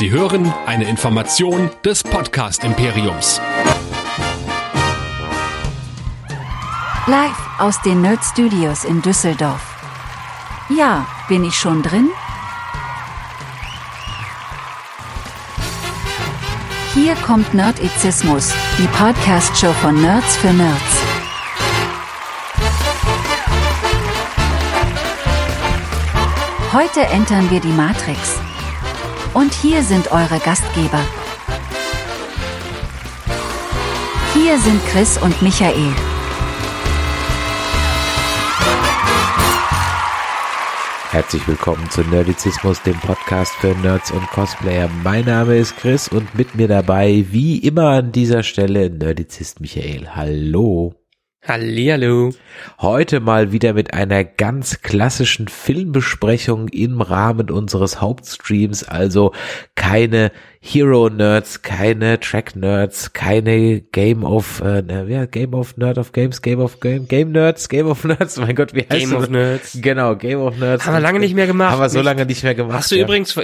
Sie hören eine Information des Podcast Imperiums. Live aus den Nerd Studios in Düsseldorf. Ja, bin ich schon drin? Hier kommt Nerdizismus, die Podcast-Show von Nerds für Nerds. Heute entern wir die Matrix. Und hier sind eure Gastgeber. Hier sind Chris und Michael. Herzlich willkommen zu Nerdizismus, dem Podcast für Nerds und Cosplayer. Mein Name ist Chris und mit mir dabei, wie immer an dieser Stelle, Nerdizist Michael. Hallo. Hallihallo. Heute mal wieder mit einer ganz klassischen Filmbesprechung im Rahmen unseres Hauptstreams, also keine Hero Nerds, keine Track Nerds, keine Game of äh, ja, Game of Nerd of Games, Game of Game, Game Nerds, Game of Nerds. Mein Gott, wie heißt Game das? of Nerds. Genau, Game of Nerds. Haben wir lange nicht mehr gemacht. Haben wir so lange nicht mehr gemacht. Hast du ja. übrigens,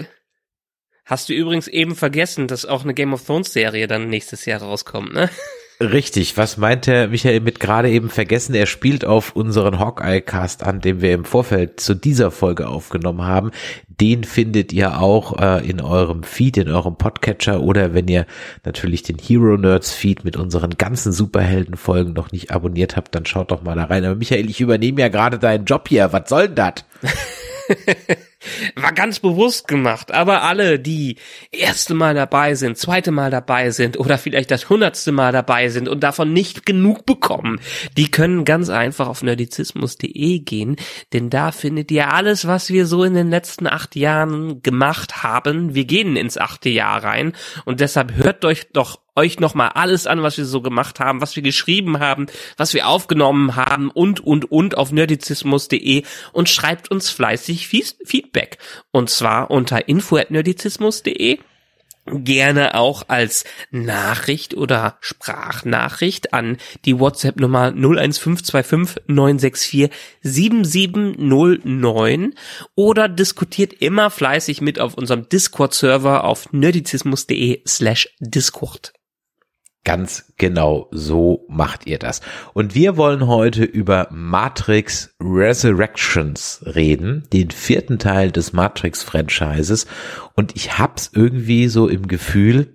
hast du übrigens eben vergessen, dass auch eine Game of Thrones Serie dann nächstes Jahr rauskommt, ne? Richtig, was meinte Michael mit gerade eben vergessen? Er spielt auf unseren Hawkeye-Cast an, den wir im Vorfeld zu dieser Folge aufgenommen haben. Den findet ihr auch äh, in eurem Feed, in eurem Podcatcher oder wenn ihr natürlich den Hero Nerds Feed mit unseren ganzen Superhelden-Folgen noch nicht abonniert habt, dann schaut doch mal da rein. Aber Michael, ich übernehme ja gerade deinen Job hier. Was soll denn das? War ganz bewusst gemacht, aber alle, die erste Mal dabei sind, zweite Mal dabei sind oder vielleicht das hundertste Mal dabei sind und davon nicht genug bekommen, die können ganz einfach auf nerdizismus.de gehen, denn da findet ihr alles, was wir so in den letzten acht Jahren gemacht haben. Wir gehen ins achte Jahr rein. Und deshalb hört euch doch euch nochmal alles an, was wir so gemacht haben, was wir geschrieben haben, was wir aufgenommen haben und, und, und auf nerdizismus.de und schreibt uns fleißig Feedback. Und zwar unter info.nerdizismus.de gerne auch als Nachricht oder Sprachnachricht an die WhatsApp-Nummer 01525 964 7709 oder diskutiert immer fleißig mit auf unserem Discord-Server auf nerdizismus.de slash Discord. Ganz genau so macht ihr das. Und wir wollen heute über Matrix Resurrections reden, den vierten Teil des Matrix-Franchises. Und ich hab's irgendwie so im Gefühl,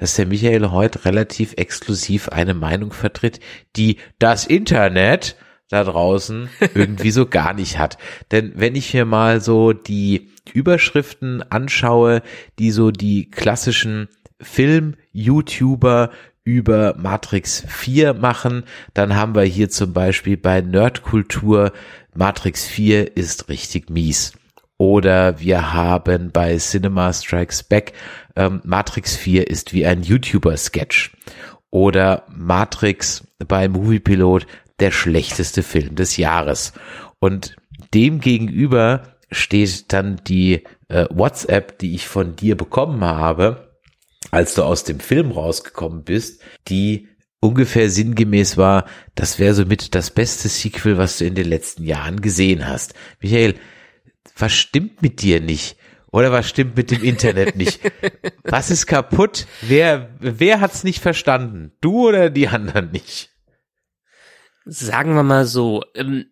dass der Michael heute relativ exklusiv eine Meinung vertritt, die das Internet da draußen irgendwie so gar nicht hat. Denn wenn ich mir mal so die Überschriften anschaue, die so die klassischen Film-YouTuber über Matrix 4 machen, dann haben wir hier zum Beispiel bei Nerdkultur Matrix 4 ist richtig mies. Oder wir haben bei Cinema Strikes Back ähm, Matrix 4 ist wie ein YouTuber-Sketch. Oder Matrix bei Moviepilot der schlechteste Film des Jahres. Und dem gegenüber steht dann die äh, WhatsApp, die ich von dir bekommen habe, als du aus dem Film rausgekommen bist, die ungefähr sinngemäß war, das wäre somit das beste Sequel, was du in den letzten Jahren gesehen hast. Michael, was stimmt mit dir nicht? Oder was stimmt mit dem Internet nicht? Was ist kaputt? Wer, wer hat's nicht verstanden? Du oder die anderen nicht? Sagen wir mal so, ähm,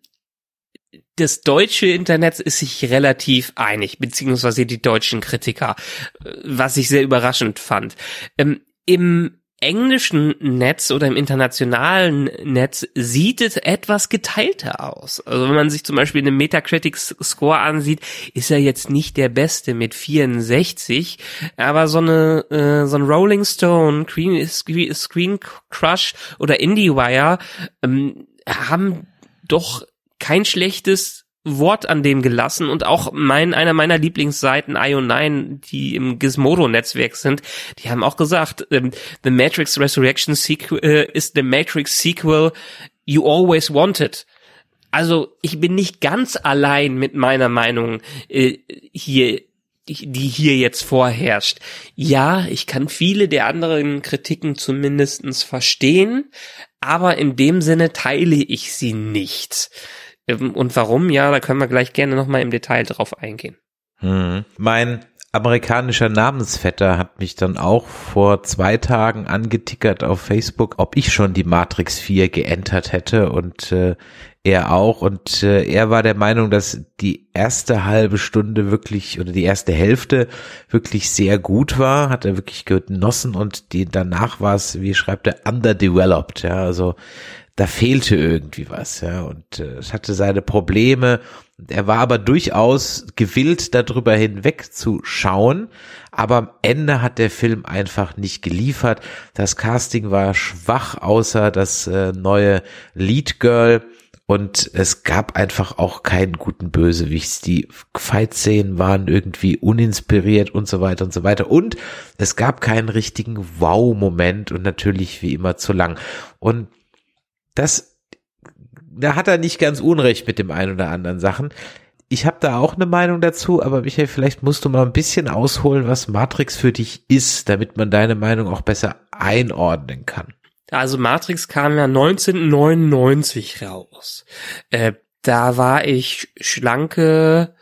das deutsche Internet ist sich relativ einig, beziehungsweise die deutschen Kritiker, äh, was ich sehr überraschend fand. Ähm, Im englischen Netz oder im internationalen Netz sieht es etwas geteilter aus. Also wenn man sich zum Beispiel den Metacritic Score ansieht, ist er jetzt nicht der beste mit 64, aber so eine äh, so ein Rolling Stone, Screen, Screen, Crush oder IndieWire ähm, haben doch kein schlechtes Wort an dem gelassen und auch mein, einer meiner Lieblingsseiten IO9, die im Gizmodo-Netzwerk sind, die haben auch gesagt, ähm, The Matrix Resurrection sequel, äh, is the Matrix sequel you always wanted. Also ich bin nicht ganz allein mit meiner Meinung äh, hier die hier jetzt vorherrscht. Ja, ich kann viele der anderen Kritiken zumindestens verstehen, aber in dem Sinne teile ich sie nicht. Ähm, Und warum? Ja, da können wir gleich gerne nochmal im Detail drauf eingehen. Hm. Mein amerikanischer Namensvetter hat mich dann auch vor zwei Tagen angetickert auf Facebook, ob ich schon die Matrix 4 geentert hätte und äh, er auch und äh, er war der Meinung, dass die erste halbe Stunde wirklich oder die erste Hälfte wirklich sehr gut war, hat er wirklich genossen und die danach war es, wie schreibt er, underdeveloped, ja, also da fehlte irgendwie was, ja, und äh, es hatte seine Probleme. Er war aber durchaus gewillt, darüber hinweg zu schauen, aber am Ende hat der Film einfach nicht geliefert. Das Casting war schwach, außer das äh, neue Lead Girl und es gab einfach auch keinen guten Bösewichts. Die Fight-Szenen waren irgendwie uninspiriert und so weiter und so weiter. Und es gab keinen richtigen Wow-Moment und natürlich wie immer zu lang. Und das, da hat er nicht ganz unrecht mit dem einen oder anderen Sachen. Ich habe da auch eine Meinung dazu, aber Michael, vielleicht musst du mal ein bisschen ausholen, was Matrix für dich ist, damit man deine Meinung auch besser einordnen kann. Also Matrix kam ja 1999 raus. Äh, da war ich schlanke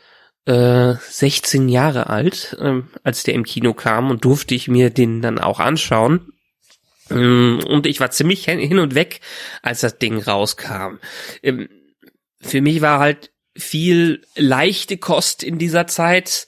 äh, 16 Jahre alt, äh, als der im Kino kam und durfte ich mir den dann auch anschauen. Ähm, und ich war ziemlich hin und weg, als das Ding rauskam. Ähm, für mich war halt viel leichte Kost in dieser Zeit,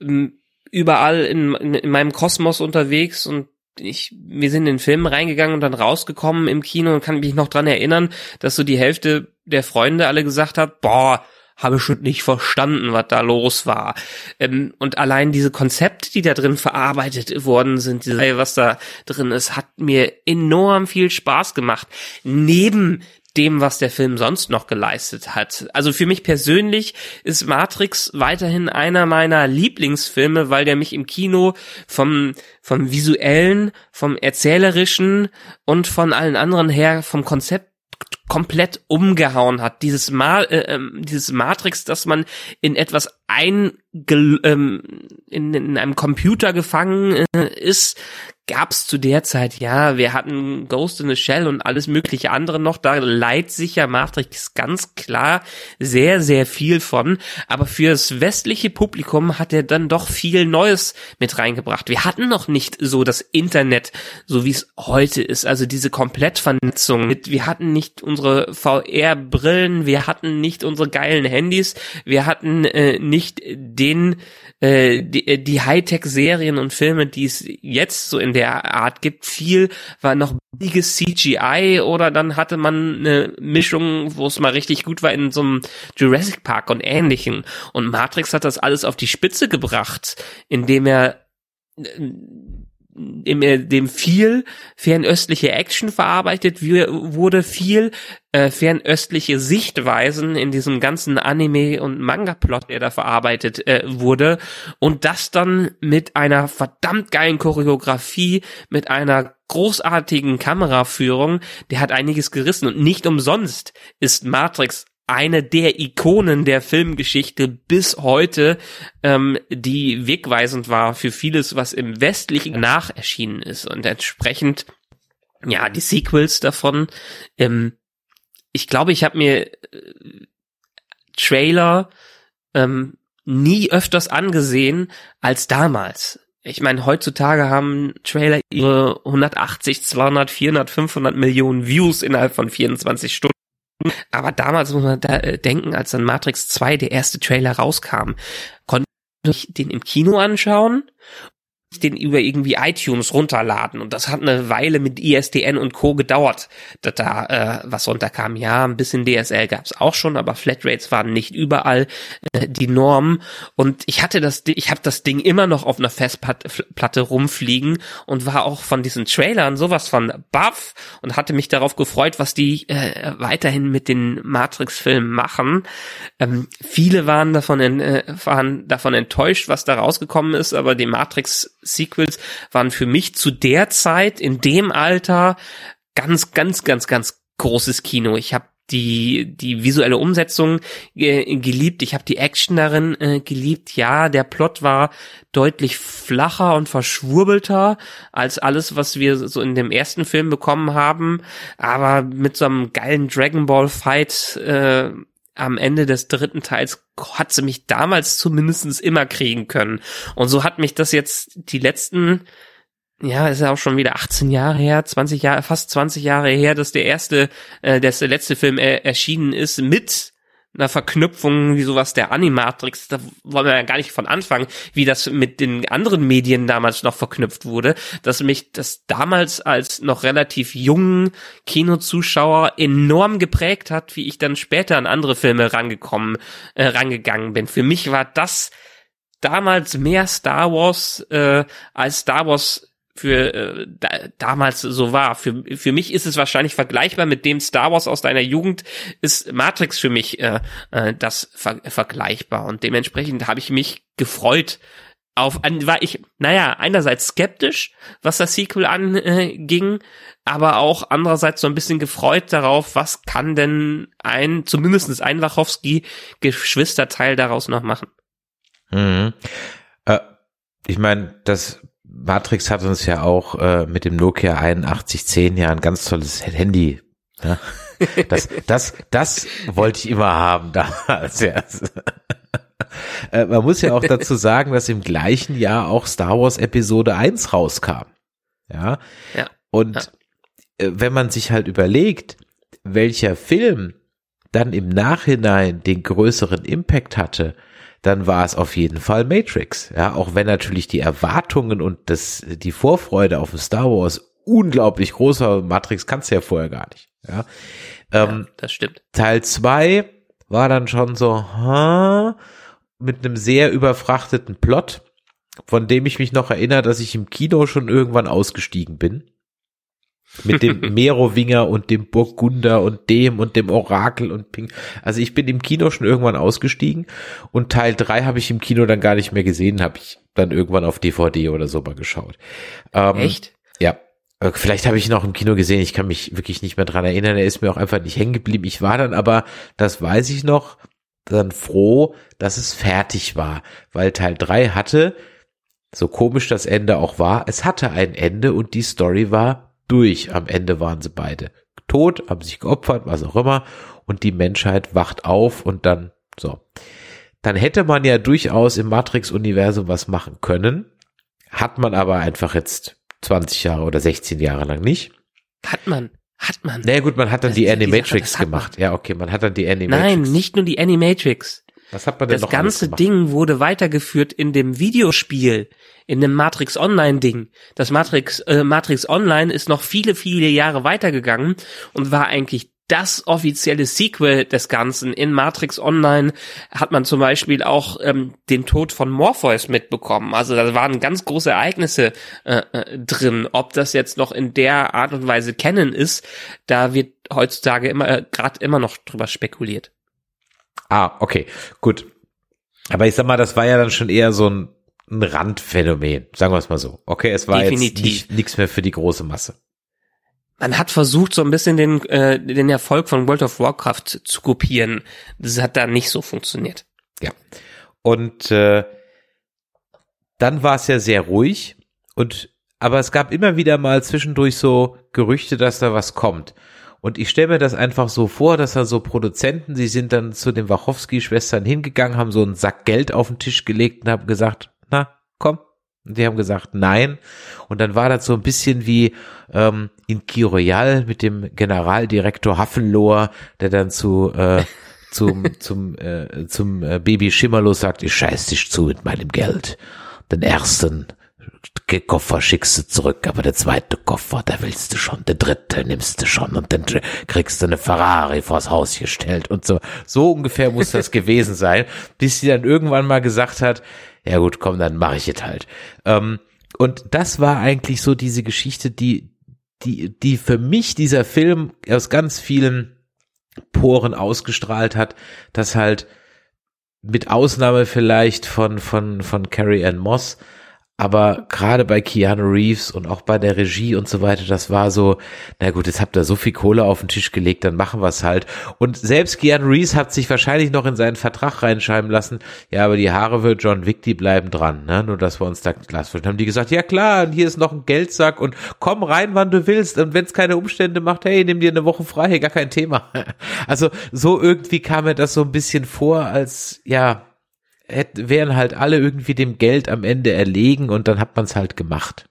ähm, überall in, in, in meinem Kosmos unterwegs und ich, wir sind in den Film reingegangen und dann rausgekommen im Kino und kann mich noch dran erinnern, dass so die Hälfte der Freunde alle gesagt hat, boah, habe schon nicht verstanden, was da los war. Ähm, und allein diese Konzepte, die da drin verarbeitet worden sind, diese, was da drin ist, hat mir enorm viel Spaß gemacht. Neben dem, was der Film sonst noch geleistet hat. Also für mich persönlich ist Matrix weiterhin einer meiner Lieblingsfilme, weil der mich im Kino vom, vom visuellen, vom erzählerischen und von allen anderen her vom Konzept komplett umgehauen hat. Dieses Ma äh, äh, dieses Matrix, dass man in etwas ein ähm, in, in einem Computer gefangen äh, ist, gab's zu der Zeit, ja, wir hatten Ghost in the Shell und alles mögliche andere noch, da leiht sich ja Matrix ganz klar sehr, sehr viel von, aber fürs westliche Publikum hat er dann doch viel Neues mit reingebracht. Wir hatten noch nicht so das Internet, so wie es heute ist, also diese Komplettvernetzung. Wir hatten nicht unsere VR-Brillen, wir hatten nicht unsere geilen Handys, wir hatten äh, nicht den äh, die, äh, die Hightech-Serien und Filme, die es jetzt so in der Art gibt, viel war noch billiges CGI oder dann hatte man eine Mischung, wo es mal richtig gut war in so einem Jurassic Park und ähnlichen. Und Matrix hat das alles auf die Spitze gebracht, indem er äh, dem, dem viel fernöstliche Action verarbeitet wurde, viel äh, fernöstliche Sichtweisen in diesem ganzen Anime- und Manga-Plot, der da verarbeitet äh, wurde. Und das dann mit einer verdammt geilen Choreografie, mit einer großartigen Kameraführung, der hat einiges gerissen. Und nicht umsonst ist Matrix eine der Ikonen der Filmgeschichte bis heute, ähm, die wegweisend war für vieles, was im westlichen nach erschienen ist. Und entsprechend, ja, die Sequels davon. Ähm, ich glaube, ich habe mir äh, Trailer ähm, nie öfters angesehen als damals. Ich meine, heutzutage haben Trailer ihre 180, 200, 400, 500 Millionen Views innerhalb von 24 Stunden. Aber damals muss man da äh, denken, als dann Matrix 2 der erste Trailer rauskam, konnte ich den im Kino anschauen den über irgendwie iTunes runterladen und das hat eine Weile mit ISDN und Co gedauert, dass da äh, was runterkam. Ja, ein bisschen DSL gab's auch schon, aber Flatrates waren nicht überall äh, die Norm und ich hatte das ich habe das Ding immer noch auf einer Festplatte rumfliegen und war auch von diesen Trailern sowas von buff und hatte mich darauf gefreut, was die äh, weiterhin mit den Matrix Filmen machen. Ähm, viele waren davon äh, waren davon enttäuscht, was da rausgekommen ist, aber die Matrix Sequels waren für mich zu der Zeit, in dem Alter, ganz, ganz, ganz, ganz großes Kino. Ich habe die die visuelle Umsetzung äh, geliebt, ich habe die Action darin äh, geliebt. Ja, der Plot war deutlich flacher und verschwurbelter als alles, was wir so in dem ersten Film bekommen haben, aber mit so einem geilen Dragon Ball Fight äh, am Ende des dritten Teils hat sie mich damals zumindestens immer kriegen können. Und so hat mich das jetzt die letzten, ja, ist ja auch schon wieder 18 Jahre her, 20 Jahre, fast 20 Jahre her, dass der erste, äh, dass der letzte Film äh, erschienen ist mit einer Verknüpfung wie sowas der Animatrix, da wollen wir ja gar nicht von anfangen, wie das mit den anderen Medien damals noch verknüpft wurde, dass mich das damals als noch relativ jungen Kinozuschauer enorm geprägt hat, wie ich dann später an andere Filme rangekommen, äh, rangegangen bin. Für mich war das damals mehr Star Wars äh, als Star Wars für äh, da, damals so war. Für, für mich ist es wahrscheinlich vergleichbar mit dem Star Wars aus deiner Jugend, ist Matrix für mich äh, äh, das ver vergleichbar. Und dementsprechend habe ich mich gefreut auf, an, war ich, naja, einerseits skeptisch, was das Sequel anging, äh, aber auch andererseits so ein bisschen gefreut darauf, was kann denn ein, zumindest ein Wachowski-Geschwisterteil daraus noch machen. Mhm. Äh, ich meine, das Matrix hat uns ja auch äh, mit dem Nokia 8110 ja ein ganz tolles Handy. Ja? Das, das, das wollte ich immer haben damals. Ja. äh, man muss ja auch dazu sagen, dass im gleichen Jahr auch Star Wars Episode 1 rauskam. Ja. ja. Und. Äh, wenn man sich halt überlegt, welcher Film dann im Nachhinein den größeren Impact hatte, dann war es auf jeden Fall Matrix. Ja, auch wenn natürlich die Erwartungen und das, die Vorfreude auf Star Wars unglaublich groß war. Matrix kannst du ja vorher gar nicht. Ja, ähm, ja das stimmt. Teil zwei war dann schon so, ha, mit einem sehr überfrachteten Plot, von dem ich mich noch erinnere, dass ich im Kino schon irgendwann ausgestiegen bin mit dem Merowinger und dem Burgunder und dem und dem Orakel und Ping. Also ich bin im Kino schon irgendwann ausgestiegen und Teil drei habe ich im Kino dann gar nicht mehr gesehen, habe ich dann irgendwann auf DVD oder so mal geschaut. Ähm, Echt? Ja. Äh, vielleicht habe ich ihn auch im Kino gesehen, ich kann mich wirklich nicht mehr dran erinnern, er ist mir auch einfach nicht hängen geblieben. Ich war dann aber, das weiß ich noch, dann froh, dass es fertig war, weil Teil drei hatte, so komisch das Ende auch war, es hatte ein Ende und die Story war durch. Am Ende waren sie beide tot, haben sich geopfert, was auch immer. Und die Menschheit wacht auf und dann so. Dann hätte man ja durchaus im Matrix-Universum was machen können. Hat man aber einfach jetzt 20 Jahre oder 16 Jahre lang nicht. Hat man. Hat man. Na naja, gut, man hat dann das die Animatrix gemacht. Man. Ja, okay, man hat dann die Animatrix. Nein, nicht nur die Animatrix. Was hat man denn das ganze Ding wurde weitergeführt in dem Videospiel, in dem Matrix Online Ding. Das Matrix äh, Matrix Online ist noch viele viele Jahre weitergegangen und war eigentlich das offizielle Sequel des Ganzen. In Matrix Online hat man zum Beispiel auch ähm, den Tod von Morpheus mitbekommen. Also da waren ganz große Ereignisse äh, äh, drin. Ob das jetzt noch in der Art und Weise kennen ist, da wird heutzutage immer äh, gerade immer noch drüber spekuliert. Ah, okay, gut. Aber ich sag mal, das war ja dann schon eher so ein, ein Randphänomen, sagen wir es mal so. Okay, es war Definitiv. jetzt nichts mehr für die große Masse. Man hat versucht, so ein bisschen den, äh, den Erfolg von World of Warcraft zu kopieren. Das hat da nicht so funktioniert. Ja. Und äh, dann war es ja sehr ruhig und aber es gab immer wieder mal zwischendurch so Gerüchte, dass da was kommt. Und ich stelle mir das einfach so vor, dass da so Produzenten, sie sind dann zu den Wachowski-Schwestern hingegangen, haben so einen Sack Geld auf den Tisch gelegt und haben gesagt, na, komm. Und die haben gesagt, nein. Und dann war das so ein bisschen wie ähm, in Key Royal mit dem Generaldirektor Hafenlohr, der dann zu äh, zum zum äh, zum äh, Baby Schimmerlos sagt, ich scheiß dich zu mit meinem Geld. Den ersten Koffer schickst du zurück, aber der zweite Koffer, da willst du schon, der dritte nimmst du schon und dann kriegst du eine Ferrari vors Haus gestellt und so. So ungefähr muss das gewesen sein, bis sie dann irgendwann mal gesagt hat, ja gut, komm, dann mache ich es halt. Ähm, und das war eigentlich so diese Geschichte, die, die, die für mich dieser Film aus ganz vielen Poren ausgestrahlt hat, dass halt mit Ausnahme vielleicht von, von, von Carrie Ann Moss aber gerade bei Keanu Reeves und auch bei der Regie und so weiter, das war so, na gut, jetzt habt ihr so viel Kohle auf den Tisch gelegt, dann machen wir es halt. Und selbst Keanu Reeves hat sich wahrscheinlich noch in seinen Vertrag reinschreiben lassen, ja, aber die Haare für John Wick, die bleiben dran, ne? Nur, dass wir uns da Glas haben die gesagt, ja klar, und hier ist noch ein Geldsack und komm rein, wann du willst. Und wenn es keine Umstände macht, hey, nimm dir eine Woche frei, gar kein Thema. Also so irgendwie kam mir das so ein bisschen vor, als, ja, hätten, wären halt alle irgendwie dem Geld am Ende erlegen und dann hat man es halt gemacht.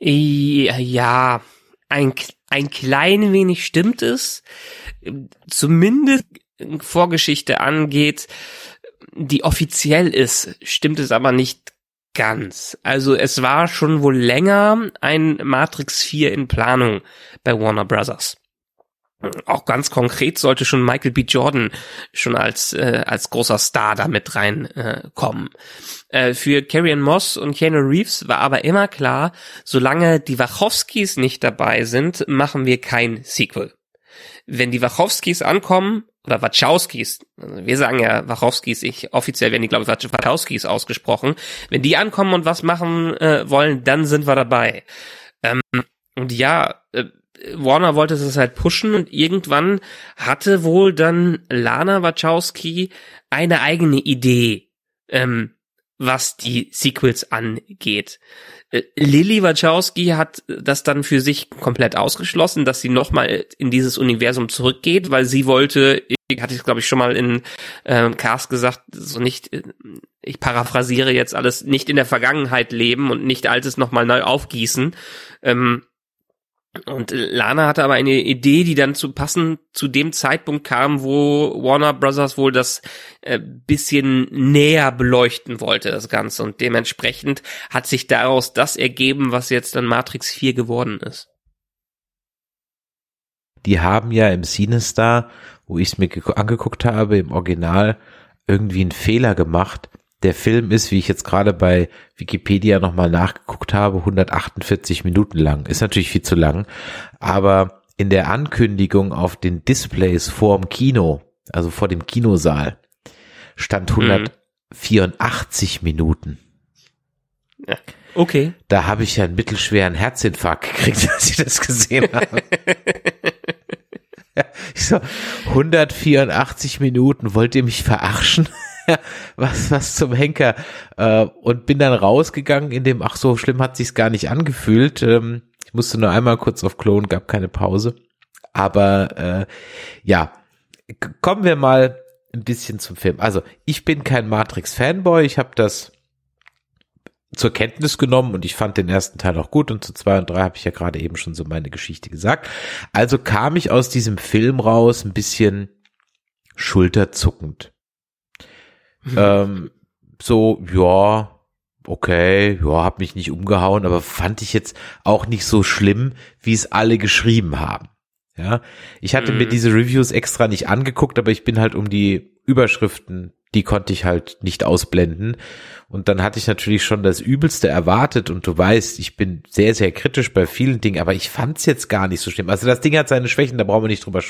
Ja, ein, ein klein wenig stimmt es. Zumindest Vorgeschichte angeht, die offiziell ist, stimmt es aber nicht ganz. Also es war schon wohl länger ein Matrix 4 in Planung bei Warner Brothers auch ganz konkret sollte schon Michael B. Jordan schon als äh, als großer Star da mit reinkommen. Äh, äh, für Carrion Moss und Keanu Reeves war aber immer klar, solange die Wachowskis nicht dabei sind, machen wir kein Sequel. Wenn die Wachowskis ankommen oder Wachowskis, also wir sagen ja Wachowskis, ich offiziell werden die glaube ich Wachowskis ausgesprochen. Wenn die ankommen und was machen äh, wollen, dann sind wir dabei. Ähm, und ja, äh, Warner wollte es halt pushen und irgendwann hatte wohl dann Lana Wachowski eine eigene Idee, ähm, was die Sequels angeht. Äh, Lily Wachowski hat das dann für sich komplett ausgeschlossen, dass sie nochmal in dieses Universum zurückgeht, weil sie wollte, ich hatte es glaube ich schon mal in ähm, Cast gesagt, so nicht, äh, ich paraphrasiere jetzt alles, nicht in der Vergangenheit leben und nicht Altes nochmal neu aufgießen. Ähm, und Lana hatte aber eine Idee, die dann zu passen zu dem Zeitpunkt kam, wo Warner Brothers wohl das äh, bisschen näher beleuchten wollte, das Ganze. Und dementsprechend hat sich daraus das ergeben, was jetzt dann Matrix 4 geworden ist. Die haben ja im Sinister, wo ich es mir angeguckt habe, im Original irgendwie einen Fehler gemacht der Film ist, wie ich jetzt gerade bei Wikipedia nochmal nachgeguckt habe, 148 Minuten lang. Ist natürlich viel zu lang, aber in der Ankündigung auf den Displays vorm Kino, also vor dem Kinosaal, stand 184 mhm. Minuten. Ja. Okay. Da habe ich ja einen mittelschweren Herzinfarkt gekriegt, als ich das gesehen habe. ich so, 184 Minuten, wollt ihr mich verarschen? was, was zum Henker. Äh, und bin dann rausgegangen, in dem, ach so schlimm hat sich's gar nicht angefühlt. Ähm, ich musste nur einmal kurz auf Klon, gab keine Pause. Aber äh, ja, kommen wir mal ein bisschen zum Film. Also ich bin kein Matrix-Fanboy, ich habe das zur Kenntnis genommen und ich fand den ersten Teil auch gut und zu zwei und drei habe ich ja gerade eben schon so meine Geschichte gesagt. Also kam ich aus diesem Film raus ein bisschen schulterzuckend. Ähm, so, ja, okay, ja, hab mich nicht umgehauen, aber fand ich jetzt auch nicht so schlimm, wie es alle geschrieben haben. Ja, ich hatte mhm. mir diese Reviews extra nicht angeguckt, aber ich bin halt um die Überschriften die konnte ich halt nicht ausblenden. Und dann hatte ich natürlich schon das Übelste erwartet und du weißt, ich bin sehr, sehr kritisch bei vielen Dingen, aber ich fand es jetzt gar nicht so schlimm. Also das Ding hat seine Schwächen, da brauchen wir nicht drüber,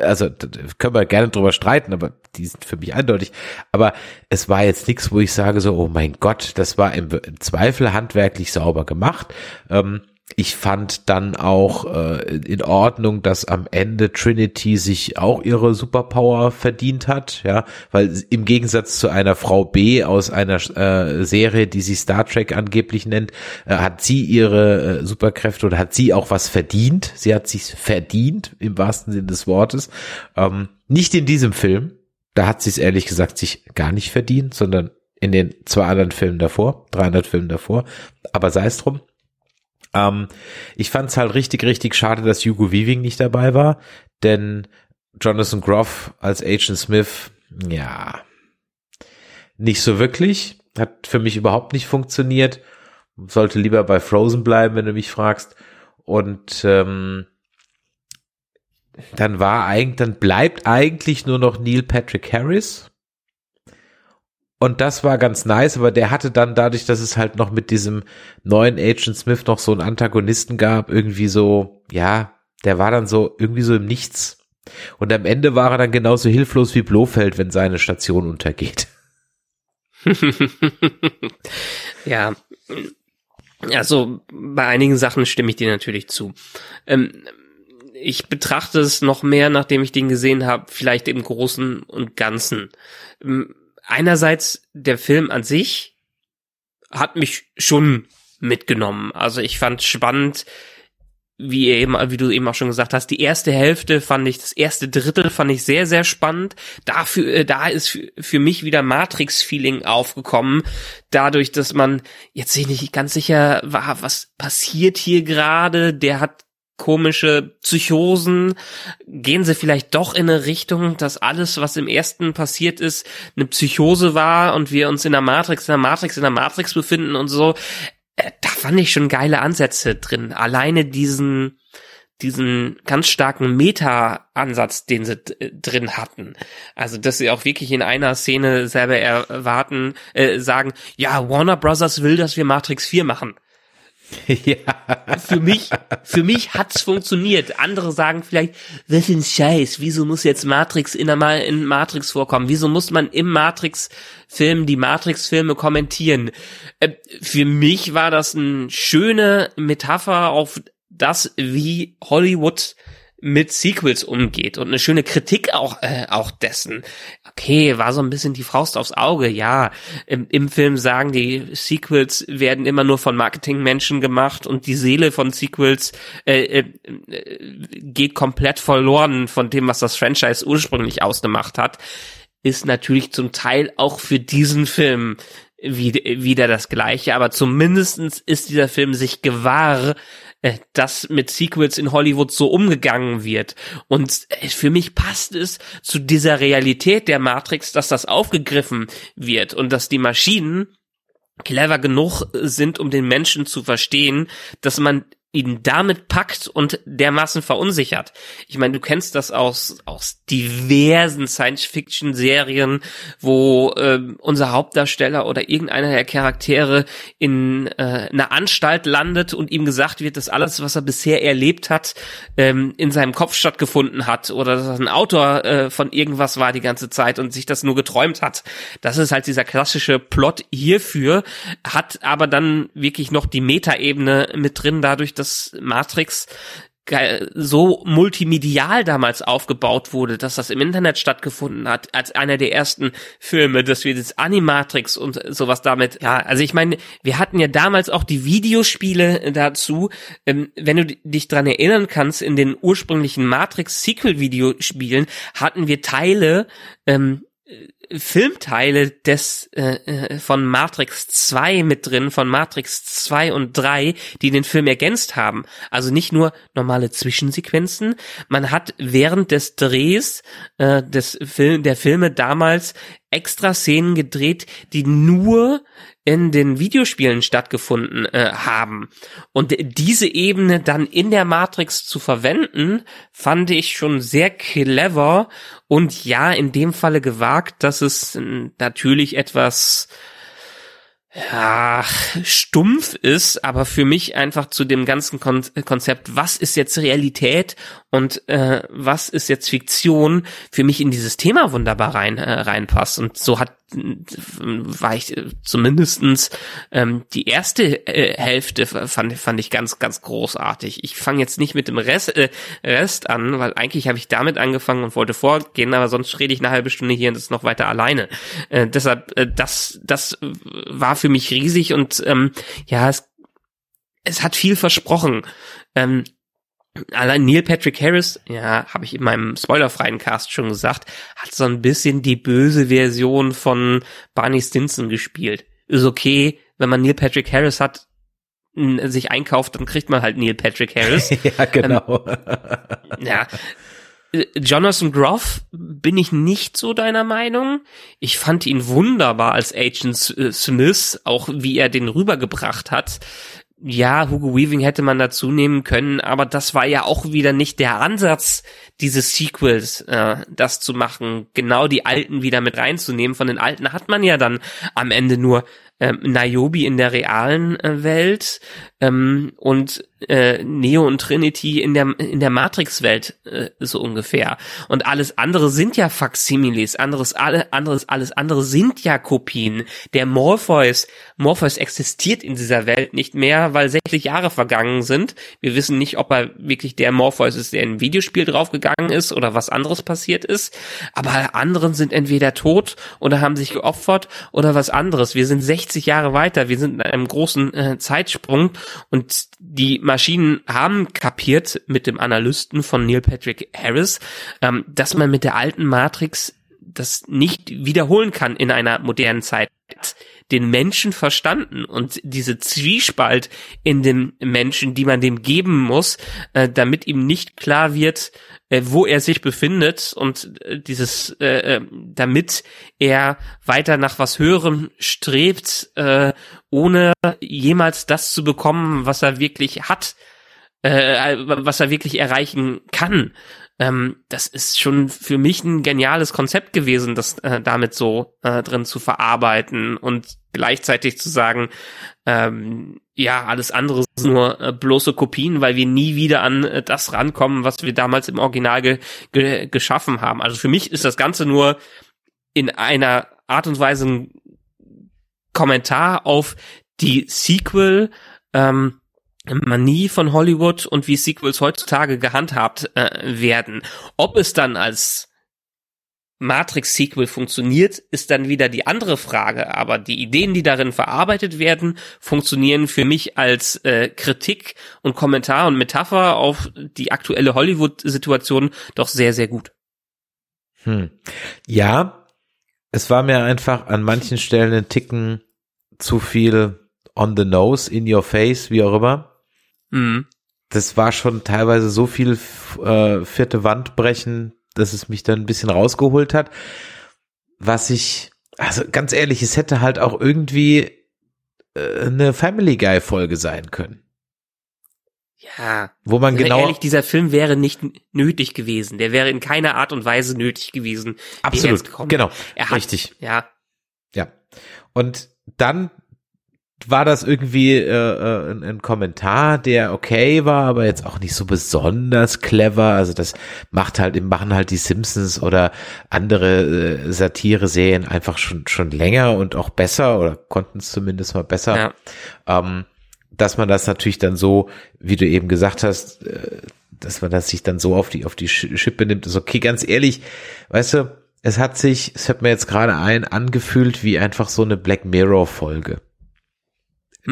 also können wir gerne drüber streiten, aber die sind für mich eindeutig. Aber es war jetzt nichts, wo ich sage so, oh mein Gott, das war im, Zweifel handwerklich sauber gemacht. Ähm, ich fand dann auch äh, in Ordnung, dass am Ende Trinity sich auch ihre Superpower verdient hat, ja, weil im Gegensatz zu einer Frau B aus einer äh, Serie, die sie Star Trek angeblich nennt, äh, hat sie ihre äh, Superkräfte oder hat sie auch was verdient. Sie hat sich verdient im wahrsten Sinne des Wortes. Ähm, nicht in diesem Film, da hat sie es ehrlich gesagt sich gar nicht verdient, sondern in den zwei anderen Filmen davor, 300 Filmen davor. Aber sei es drum. Ähm, ich fand es halt richtig, richtig schade, dass Hugo Weaving nicht dabei war, denn Jonathan Groff als Agent Smith, ja, nicht so wirklich. Hat für mich überhaupt nicht funktioniert. Sollte lieber bei Frozen bleiben, wenn du mich fragst. Und ähm, dann war eigentlich, dann bleibt eigentlich nur noch Neil Patrick Harris. Und das war ganz nice, aber der hatte dann dadurch, dass es halt noch mit diesem neuen Agent Smith noch so einen Antagonisten gab, irgendwie so, ja, der war dann so irgendwie so im Nichts. Und am Ende war er dann genauso hilflos wie Blofeld, wenn seine Station untergeht. ja. Also bei einigen Sachen stimme ich dir natürlich zu. Ähm, ich betrachte es noch mehr, nachdem ich den gesehen habe, vielleicht im Großen und Ganzen. Ähm, einerseits der Film an sich hat mich schon mitgenommen. Also ich fand spannend, wie eben, wie du eben auch schon gesagt hast, die erste Hälfte fand ich, das erste Drittel fand ich sehr, sehr spannend. Dafür, äh, da ist für, mich wieder Matrix-Feeling aufgekommen. Dadurch, dass man jetzt sich nicht ganz sicher war, was passiert hier gerade. Der hat komische Psychosen. Gehen sie vielleicht doch in eine Richtung, dass alles, was im ersten passiert ist, eine Psychose war und wir uns in der Matrix, in der Matrix, in der Matrix befinden und so. Äh, da fand ich schon geile Ansätze drin. Alleine diesen, diesen ganz starken Meta-Ansatz, den sie drin hatten. Also, dass sie auch wirklich in einer Szene selber erwarten, äh, sagen, ja, Warner Brothers will, dass wir Matrix 4 machen. Ja. Für mich, für mich hat's funktioniert. Andere sagen vielleicht, was ein Scheiß, wieso muss jetzt Matrix in, der, in Matrix vorkommen? Wieso muss man im Matrix-Film die Matrix-Filme kommentieren? Äh, für mich war das eine schöne Metapher auf das, wie Hollywood mit Sequels umgeht und eine schöne Kritik auch äh, auch dessen. Okay, war so ein bisschen die Faust aufs Auge. Ja, im, im Film sagen die Sequels werden immer nur von Marketingmenschen gemacht und die Seele von Sequels äh, äh, geht komplett verloren von dem, was das Franchise ursprünglich ausgemacht hat. Ist natürlich zum Teil auch für diesen Film wieder das Gleiche, aber zumindestens ist dieser Film sich gewahr, äh, dass mit Sequels in Hollywood so umgegangen wird. Und äh, für mich passt es zu dieser Realität der Matrix, dass das aufgegriffen wird und dass die Maschinen clever genug sind, um den Menschen zu verstehen, dass man ihn damit packt und dermaßen verunsichert. Ich meine, du kennst das aus aus diversen Science-Fiction-Serien, wo äh, unser Hauptdarsteller oder irgendeiner der Charaktere in äh, einer Anstalt landet und ihm gesagt wird, dass alles, was er bisher erlebt hat, ähm, in seinem Kopf stattgefunden hat oder dass er ein Autor äh, von irgendwas war die ganze Zeit und sich das nur geträumt hat. Das ist halt dieser klassische Plot hierfür, hat aber dann wirklich noch die Metaebene mit drin, dadurch, dass Matrix so multimedial damals aufgebaut wurde, dass das im Internet stattgefunden hat, als einer der ersten Filme, dass wir das Animatrix und sowas damit, ja, also ich meine, wir hatten ja damals auch die Videospiele dazu, ähm, wenn du dich dran erinnern kannst, in den ursprünglichen Matrix Sequel Videospielen hatten wir Teile, ähm, Filmteile des äh, äh von Matrix 2 mit drin, von Matrix 2 und 3, die den Film ergänzt haben. Also nicht nur normale Zwischensequenzen, man hat während des Drehs äh, des Film der Filme damals extra Szenen gedreht, die nur in den Videospielen stattgefunden äh, haben. Und diese Ebene dann in der Matrix zu verwenden, fand ich schon sehr clever und ja, in dem Falle gewagt, dass es natürlich etwas ja, stumpf ist, aber für mich einfach zu dem ganzen Kon Konzept, was ist jetzt Realität und äh, was ist jetzt Fiktion, für mich in dieses Thema wunderbar rein äh, reinpasst. Und so hat war ich äh, zumindestens ähm, die erste äh, Hälfte fand, fand ich ganz, ganz großartig. Ich fange jetzt nicht mit dem Rest, äh, Rest an, weil eigentlich habe ich damit angefangen und wollte vorgehen, aber sonst rede ich eine halbe Stunde hier und das noch weiter alleine. Äh, deshalb, äh, das, das war für mich riesig und ähm, ja, es, es hat viel versprochen. Ähm, Allein Neil Patrick Harris, ja, habe ich in meinem spoilerfreien Cast schon gesagt, hat so ein bisschen die böse Version von Barney Stinson gespielt. Ist okay, wenn man Neil Patrick Harris hat, sich einkauft, dann kriegt man halt Neil Patrick Harris. ja, genau. Ähm, ja. Jonathan Groff bin ich nicht so deiner Meinung. Ich fand ihn wunderbar als Agent Smith, auch wie er den rübergebracht hat ja, Hugo Weaving hätte man dazu nehmen können, aber das war ja auch wieder nicht der Ansatz dieses Sequels, äh, das zu machen, genau die Alten wieder mit reinzunehmen. Von den Alten hat man ja dann am Ende nur ähm, Niobe in der realen äh, Welt ähm, und äh, Neo und Trinity in der in der Matrix-Welt äh, so ungefähr. Und alles andere sind ja Facsimiles, anderes alle anderes alles andere sind ja Kopien. Der Morpheus Morpheus existiert in dieser Welt nicht mehr, weil 60 Jahre vergangen sind. Wir wissen nicht, ob er wirklich der Morpheus ist, der in ein Videospiel draufgegangen ist oder was anderes passiert ist. Aber alle anderen sind entweder tot oder haben sich geopfert oder was anderes. Wir sind 60 Jahre weiter. Wir sind in einem großen äh, Zeitsprung und die Maschinen haben kapiert mit dem Analysten von Neil Patrick Harris, ähm, dass man mit der alten Matrix das nicht wiederholen kann in einer modernen Zeit den Menschen verstanden und diese Zwiespalt in dem Menschen, die man dem geben muss, äh, damit ihm nicht klar wird, äh, wo er sich befindet und äh, dieses, äh, äh damit er weiter nach was Höherem strebt, äh, ohne jemals das zu bekommen, was er wirklich hat, was er wirklich erreichen kann. Ähm, das ist schon für mich ein geniales Konzept gewesen, das äh, damit so äh, drin zu verarbeiten und gleichzeitig zu sagen, ähm, ja, alles andere sind nur äh, bloße Kopien, weil wir nie wieder an äh, das rankommen, was wir damals im Original ge ge geschaffen haben. Also für mich ist das Ganze nur in einer Art und Weise ein Kommentar auf die Sequel, ähm, Manie von Hollywood und wie Sequels heutzutage gehandhabt äh, werden. Ob es dann als Matrix-Sequel funktioniert, ist dann wieder die andere Frage. Aber die Ideen, die darin verarbeitet werden, funktionieren für mich als äh, Kritik und Kommentar und Metapher auf die aktuelle Hollywood-Situation doch sehr, sehr gut. Hm. Ja, es war mir einfach an manchen Stellen ein Ticken zu viel on the nose, in your face, wie auch immer. Mhm. Das war schon teilweise so viel äh, vierte Wand brechen, dass es mich dann ein bisschen rausgeholt hat. Was ich, also ganz ehrlich, es hätte halt auch irgendwie äh, eine Family Guy Folge sein können. Ja. Wo man genau. Ehrlich, dieser Film wäre nicht nötig gewesen. Der wäre in keiner Art und Weise nötig gewesen. Absolut. Genau. Er hat, Richtig. Ja. Ja. Und dann war das irgendwie äh, äh, ein, ein Kommentar, der okay war, aber jetzt auch nicht so besonders clever. Also das macht halt, machen halt die Simpsons oder andere äh, Satire-Serien einfach schon schon länger und auch besser oder konnten es zumindest mal besser. Ja. Ähm, dass man das natürlich dann so, wie du eben gesagt hast, äh, dass man das sich dann so auf die auf die Schippe nimmt, ist okay. Ganz ehrlich, weißt du, es hat sich, es hat mir jetzt gerade ein angefühlt wie einfach so eine Black Mirror Folge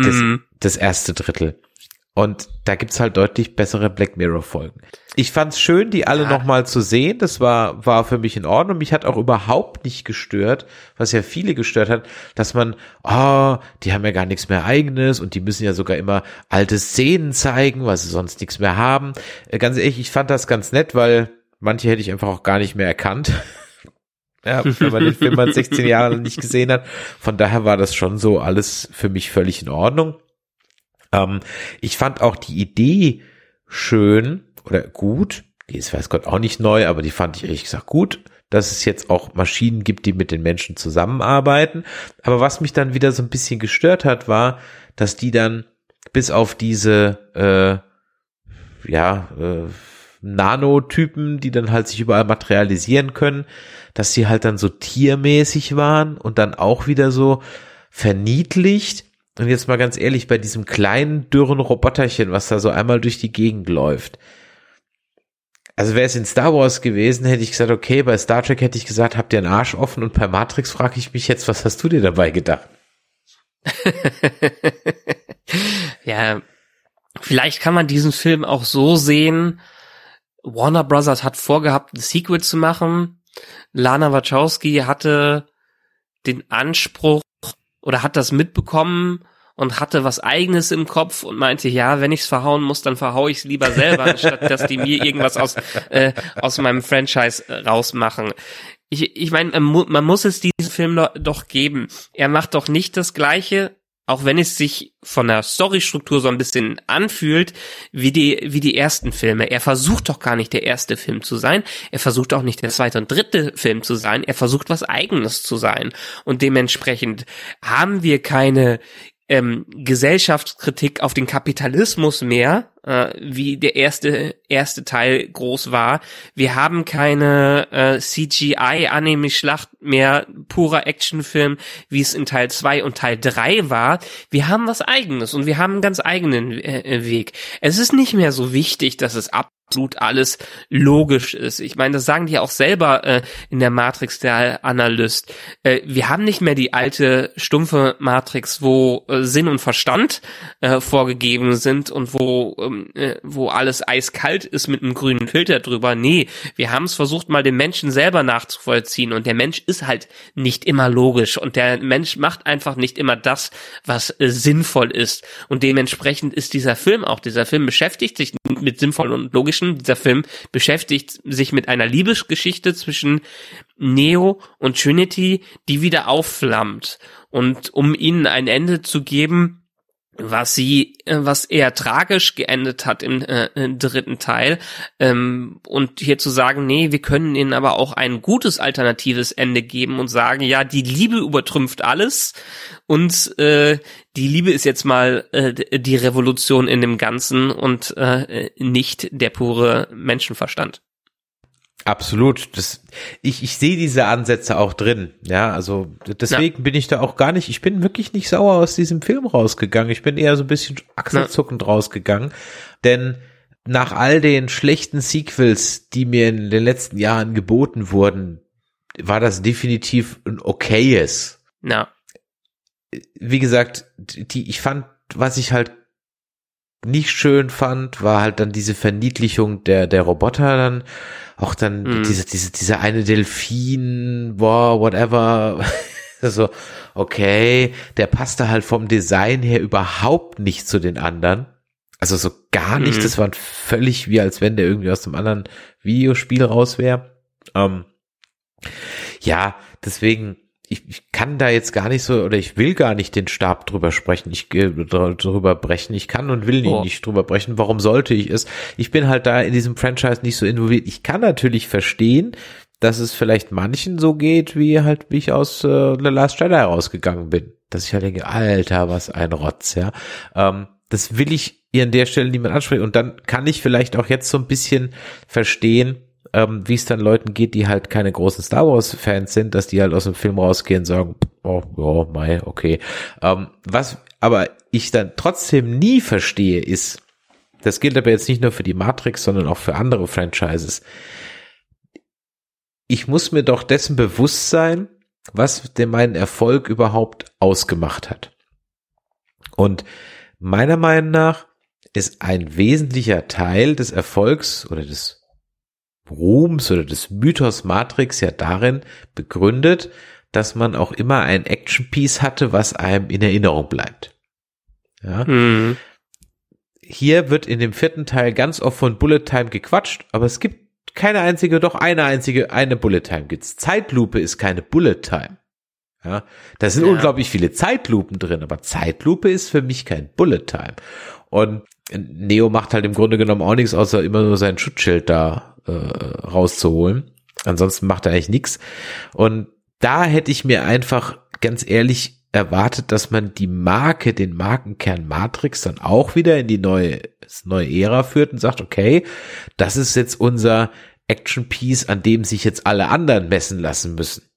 das, mhm. das erste Drittel. Und da gibt's halt deutlich bessere Black Mirror Folgen. Ich fand's schön, die alle ja. nochmal zu sehen. Das war, war für mich in Ordnung. Mich hat auch überhaupt nicht gestört, was ja viele gestört hat, dass man, oh, die haben ja gar nichts mehr eigenes und die müssen ja sogar immer alte Szenen zeigen, weil sie sonst nichts mehr haben. Äh, ganz ehrlich, ich fand das ganz nett, weil manche hätte ich einfach auch gar nicht mehr erkannt. Ja, wenn man den Film mal 16 Jahre nicht gesehen hat. Von daher war das schon so alles für mich völlig in Ordnung. Ähm, ich fand auch die Idee schön oder gut. Die ist weiß Gott auch nicht neu, aber die fand ich ehrlich gesagt gut, dass es jetzt auch Maschinen gibt, die mit den Menschen zusammenarbeiten. Aber was mich dann wieder so ein bisschen gestört hat, war, dass die dann bis auf diese äh, ja äh, Nanotypen, die dann halt sich überall materialisieren können, dass sie halt dann so tiermäßig waren und dann auch wieder so verniedlicht. Und jetzt mal ganz ehrlich, bei diesem kleinen, dürren Roboterchen, was da so einmal durch die Gegend läuft. Also wäre es in Star Wars gewesen, hätte ich gesagt, okay, bei Star Trek hätte ich gesagt, habt ihr einen Arsch offen und bei Matrix frage ich mich jetzt, was hast du dir dabei gedacht? ja, vielleicht kann man diesen Film auch so sehen, Warner Brothers hat vorgehabt, ein Sequel zu machen. Lana Wachowski hatte den Anspruch oder hat das mitbekommen und hatte was eigenes im Kopf und meinte, ja, wenn ich's verhauen muss, dann verhau ich's lieber selber, anstatt dass die mir irgendwas aus, äh, aus meinem Franchise äh, rausmachen. Ich, ich meine, man, muss es diesem Film doch geben. Er macht doch nicht das Gleiche, auch wenn es sich von der Storystruktur so ein bisschen anfühlt, wie die, wie die ersten Filme. Er versucht doch gar nicht der erste Film zu sein. Er versucht auch nicht der zweite und dritte Film zu sein. Er versucht was eigenes zu sein. Und dementsprechend haben wir keine ähm, Gesellschaftskritik auf den Kapitalismus mehr, äh, wie der erste erste Teil groß war. Wir haben keine äh, CGI-Anime-Schlacht mehr, purer Actionfilm, wie es in Teil 2 und Teil 3 war. Wir haben was eigenes und wir haben einen ganz eigenen äh, Weg. Es ist nicht mehr so wichtig, dass es ab absolut alles logisch ist. Ich meine, das sagen die auch selber äh, in der Matrix der Analyst. Äh, wir haben nicht mehr die alte stumpfe Matrix, wo äh, Sinn und Verstand äh, vorgegeben sind und wo ähm, äh, wo alles eiskalt ist mit einem grünen Filter drüber. Nee, wir haben es versucht, mal den Menschen selber nachzuvollziehen und der Mensch ist halt nicht immer logisch und der Mensch macht einfach nicht immer das, was äh, sinnvoll ist und dementsprechend ist dieser Film auch. Dieser Film beschäftigt sich mit sinnvoll und logisch Connection. Dieser Film beschäftigt sich mit einer Liebesgeschichte zwischen Neo und Trinity, die wieder aufflammt. Und um ihnen ein Ende zu geben, was sie, äh, was eher tragisch geendet hat im äh, dritten Teil. Ähm, und hier zu sagen, nee, wir können ihnen aber auch ein gutes alternatives Ende geben und sagen, ja, die Liebe übertrümpft alles und äh, die Liebe ist jetzt mal äh, die Revolution in dem Ganzen und äh, nicht der pure Menschenverstand. Absolut. Das, ich, ich sehe diese Ansätze auch drin. Ja, also deswegen ja. bin ich da auch gar nicht, ich bin wirklich nicht sauer aus diesem Film rausgegangen. Ich bin eher so ein bisschen achselzuckend ja. rausgegangen. Denn nach all den schlechten Sequels, die mir in den letzten Jahren geboten wurden, war das definitiv ein okayes. Ja. Wie gesagt, die, ich fand, was ich halt nicht schön fand, war halt dann diese Verniedlichung der, der Roboter dann auch dann mm. diese, diese, diese eine Delfin, boah, whatever. so, okay, der passte halt vom Design her überhaupt nicht zu den anderen. Also so gar nicht. Mm. Das war völlig wie, als wenn der irgendwie aus einem anderen Videospiel raus wäre. Ähm, ja, deswegen, ich, ich kann da jetzt gar nicht so oder ich will gar nicht den Stab drüber sprechen. Ich äh, drüber brechen. Ich kann und will oh. nicht drüber brechen. Warum sollte ich es? Ich bin halt da in diesem Franchise nicht so involviert. Ich kann natürlich verstehen, dass es vielleicht manchen so geht, wie halt wie ich aus äh, The Last Jedi rausgegangen bin. Dass ich halt denke, Alter, was ein Rotz, ja. Ähm, das will ich hier an der Stelle niemand ansprechen. Und dann kann ich vielleicht auch jetzt so ein bisschen verstehen, ähm, wie es dann Leuten geht, die halt keine großen Star Wars Fans sind, dass die halt aus dem Film rausgehen und sagen, oh, ja, mei, okay. Ähm, was aber ich dann trotzdem nie verstehe, ist, das gilt aber jetzt nicht nur für die Matrix, sondern auch für andere Franchises. Ich muss mir doch dessen bewusst sein, was denn meinen Erfolg überhaupt ausgemacht hat. Und meiner Meinung nach ist ein wesentlicher Teil des Erfolgs oder des Ruhms oder des Mythos Matrix ja darin begründet, dass man auch immer ein Action-Piece hatte, was einem in Erinnerung bleibt. Ja. Mhm. Hier wird in dem vierten Teil ganz oft von Bullet Time gequatscht, aber es gibt keine einzige, doch eine einzige, eine Bullet Time gibt's. Zeitlupe ist keine Bullet Time. Ja, da sind ja. unglaublich viele Zeitlupen drin, aber Zeitlupe ist für mich kein Bullet Time. Und Neo macht halt im Grunde genommen auch nichts, außer immer nur sein Schutzschild da äh, rauszuholen. Ansonsten macht er eigentlich nichts. Und da hätte ich mir einfach ganz ehrlich erwartet, dass man die Marke, den Markenkern Matrix dann auch wieder in die neue, neue Ära führt und sagt, okay, das ist jetzt unser Action Piece, an dem sich jetzt alle anderen messen lassen müssen.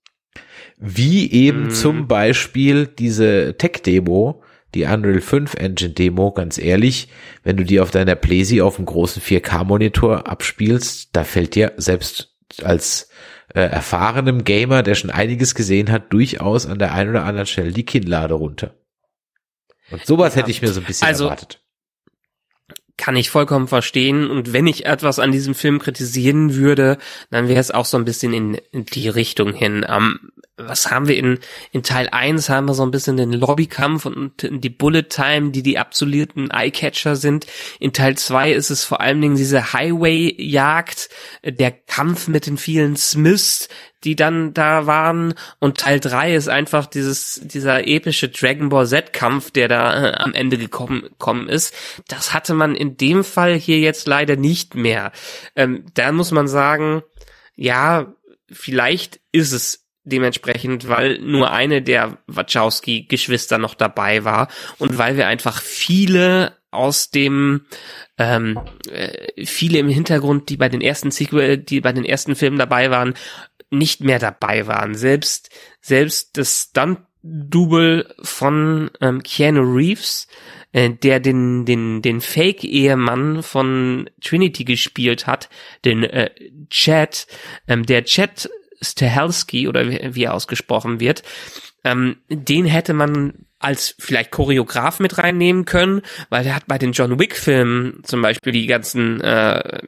Wie eben mhm. zum Beispiel diese Tech-Demo, die Unreal 5 Engine Demo, ganz ehrlich, wenn du die auf deiner Playsee auf dem großen 4K Monitor abspielst, da fällt dir selbst als äh, erfahrenem Gamer, der schon einiges gesehen hat, durchaus an der einen oder anderen Stelle die Kinnlade runter. Und sowas ja, hätte ich mir so ein bisschen also, erwartet. Kann ich vollkommen verstehen. Und wenn ich etwas an diesem Film kritisieren würde, dann wäre es auch so ein bisschen in, die Richtung hin. Ähm, was haben wir in, in Teil 1 haben wir so ein bisschen den Lobbykampf und die Bullet Time, die die absoluten Eyecatcher sind. In Teil 2 ist es vor allen Dingen diese Highway-Jagd, der Kampf mit den vielen Smiths, die dann da waren. Und Teil 3 ist einfach dieses, dieser epische Dragon Ball Z-Kampf, der da äh, am Ende gekommen, gekommen ist. Das hatte man in dem Fall hier jetzt leider nicht mehr. Ähm, da muss man sagen, ja, vielleicht ist es dementsprechend, weil nur eine der Wachowski-Geschwister noch dabei war und weil wir einfach viele aus dem ähm, äh, viele im Hintergrund, die bei den ersten Sequel, die bei den ersten Filmen dabei waren, nicht mehr dabei waren. Selbst selbst das Stunt-Double von ähm, Keanu Reeves, äh, der den den den Fake-Ehemann von Trinity gespielt hat, den äh, Chad, ähm, der Chad Stahelski oder wie, er ausgesprochen wird, ähm, den hätte man als vielleicht Choreograf mit reinnehmen können, weil er hat bei den John Wick Filmen zum Beispiel die ganzen äh,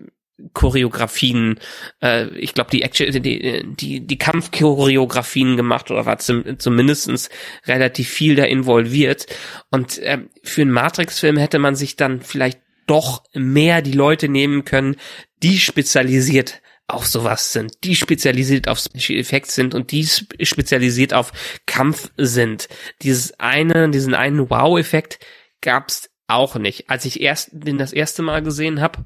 Choreografien, äh, ich glaube die Action, die, die, die Kampfchoreografien gemacht oder war zum, zumindestens relativ viel da involviert. Und äh, für einen Matrix-Film hätte man sich dann vielleicht doch mehr die Leute nehmen können, die spezialisiert auf sowas sind, die spezialisiert auf Special Effects sind und die spezialisiert auf Kampf sind. Dieses eine, diesen einen Wow-Effekt gab's auch nicht. Als ich erst den das erste Mal gesehen habe,